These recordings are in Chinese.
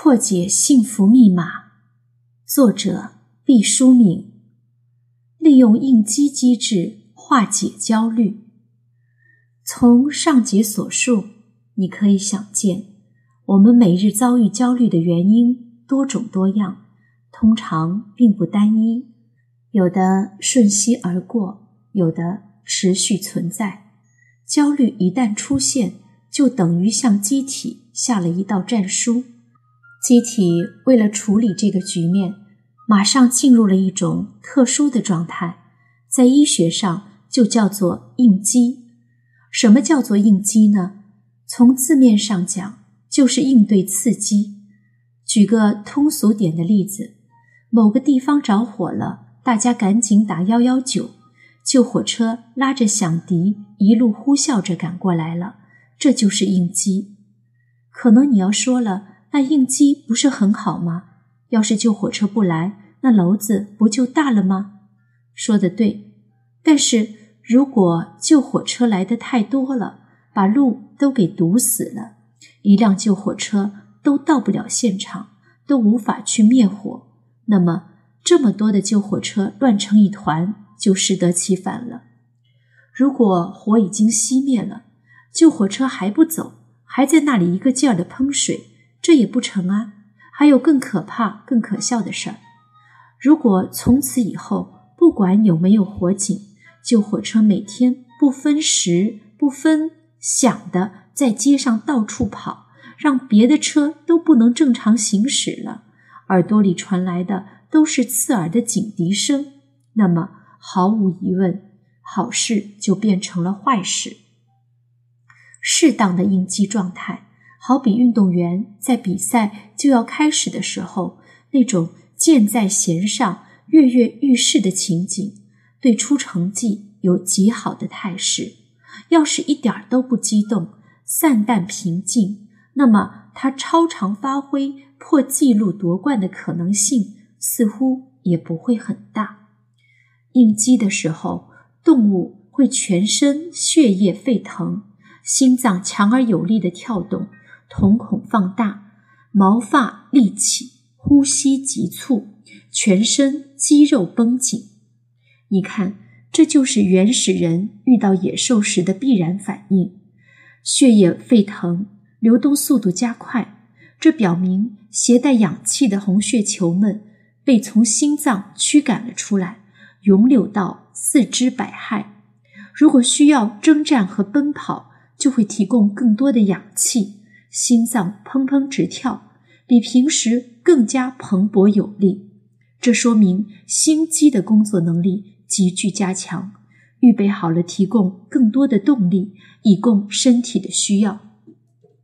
破解幸福密码，作者毕淑敏。利用应激机制化解焦虑。从上节所述，你可以想见，我们每日遭遇焦虑的原因多种多样，通常并不单一，有的瞬息而过，有的持续存在。焦虑一旦出现，就等于向机体下了一道战书。机体为了处理这个局面，马上进入了一种特殊的状态，在医学上就叫做应激。什么叫做应激呢？从字面上讲，就是应对刺激。举个通俗点的例子，某个地方着火了，大家赶紧打幺幺九，救火车拉着响笛，一路呼啸着赶过来了，这就是应激。可能你要说了。那应激不是很好吗？要是救火车不来，那篓子不就大了吗？说的对，但是如果救火车来的太多了，把路都给堵死了，一辆救火车都到不了现场，都无法去灭火，那么这么多的救火车乱成一团，就适得其反了。如果火已经熄灭了，救火车还不走，还在那里一个劲儿的喷水。这也不成啊！还有更可怕、更可笑的事儿。如果从此以后，不管有没有火警，救火车每天不分时、不分响的在街上到处跑，让别的车都不能正常行驶了，耳朵里传来的都是刺耳的警笛声，那么毫无疑问，好事就变成了坏事。适当的应激状态。好比运动员在比赛就要开始的时候，那种箭在弦上、跃跃欲试的情景，对出成绩有极好的态势。要是一点儿都不激动、散淡平静，那么他超常发挥、破纪录夺冠的可能性似乎也不会很大。应激的时候，动物会全身血液沸腾，心脏强而有力的跳动。瞳孔放大，毛发立起，呼吸急促，全身肌肉绷紧。你看，这就是原始人遇到野兽时的必然反应：血液沸腾，流动速度加快。这表明携带氧气的红血球们被从心脏驱赶了出来，涌流到四肢百骸。如果需要征战和奔跑，就会提供更多的氧气。心脏砰砰直跳，比平时更加蓬勃有力。这说明心肌的工作能力急剧加强，预备好了提供更多的动力，以供身体的需要。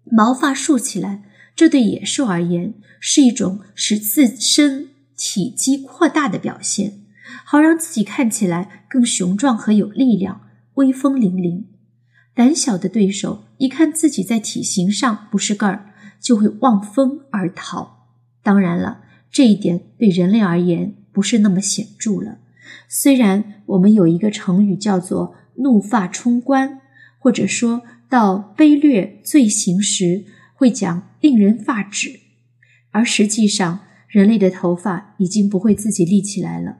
毛发竖起来，这对野兽而言是一种使自身体积扩大的表现，好让自己看起来更雄壮和有力量，威风凛凛。胆小的对手一看自己在体型上不是个儿，就会望风而逃。当然了，这一点对人类而言不是那么显著了。虽然我们有一个成语叫做“怒发冲冠”，或者说到卑劣罪行时会讲“令人发指”，而实际上人类的头发已经不会自己立起来了。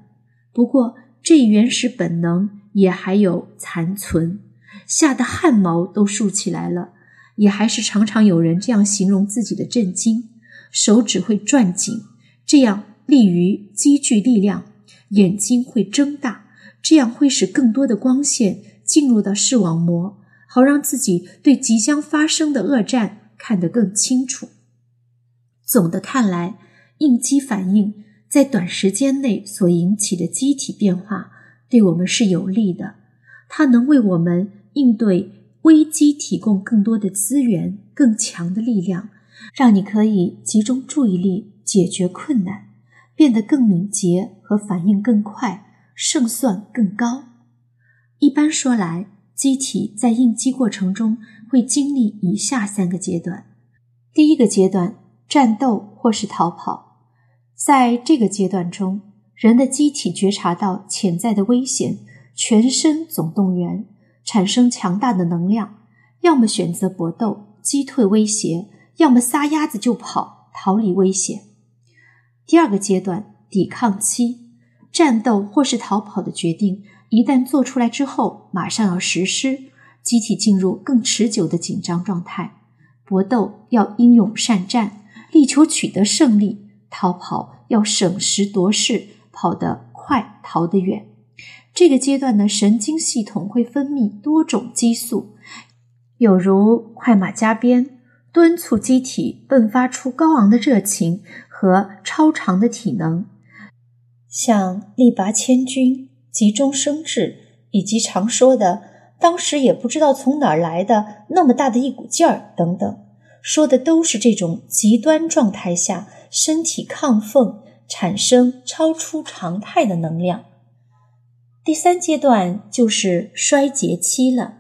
不过，这原始本能也还有残存。吓得汗毛都竖起来了，也还是常常有人这样形容自己的震惊：手指会攥紧，这样利于积聚力量；眼睛会睁大，这样会使更多的光线进入到视网膜，好让自己对即将发生的恶战看得更清楚。总的看来，应激反应在短时间内所引起的机体变化，对我们是有利的，它能为我们。应对危机提供更多的资源、更强的力量，让你可以集中注意力解决困难，变得更敏捷和反应更快，胜算更高。一般说来，机体在应激过程中会经历以下三个阶段：第一个阶段，战斗或是逃跑。在这个阶段中，人的机体觉察到潜在的危险，全身总动员。产生强大的能量，要么选择搏斗击退威胁，要么撒丫子就跑，逃离危险。第二个阶段，抵抗期，战斗或是逃跑的决定一旦做出来之后，马上要实施，机体进入更持久的紧张状态。搏斗要英勇善战，力求取得胜利；逃跑要审时度势，跑得快，逃得远。这个阶段呢，神经系统会分泌多种激素，有如快马加鞭，敦促机体迸发出高昂的热情和超长的体能，像力拔千钧、急中生智，以及常说的。当时也不知道从哪儿来的那么大的一股劲儿，等等，说的都是这种极端状态下身体亢奋产生超出常态的能量。第三阶段就是衰竭期了，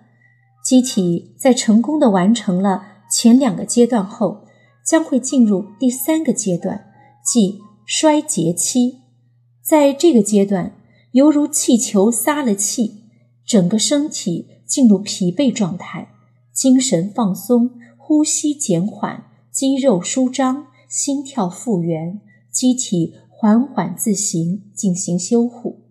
机体在成功的完成了前两个阶段后，将会进入第三个阶段，即衰竭期。在这个阶段，犹如气球撒了气，整个身体。进入疲惫状态，精神放松，呼吸减缓，肌肉舒张，心跳复原，机体缓缓自行进行修护。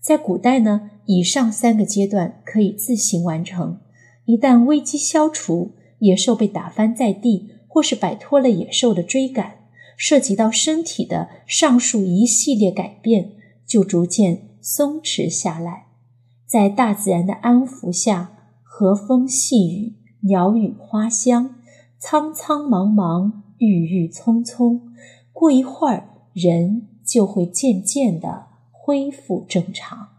在古代呢，以上三个阶段可以自行完成。一旦危机消除，野兽被打翻在地，或是摆脱了野兽的追赶，涉及到身体的上述一系列改变，就逐渐松弛下来。在大自然的安抚下，和风细雨，鸟语花香，苍苍茫茫，郁郁葱葱。过一会儿，人就会渐渐的恢复正常。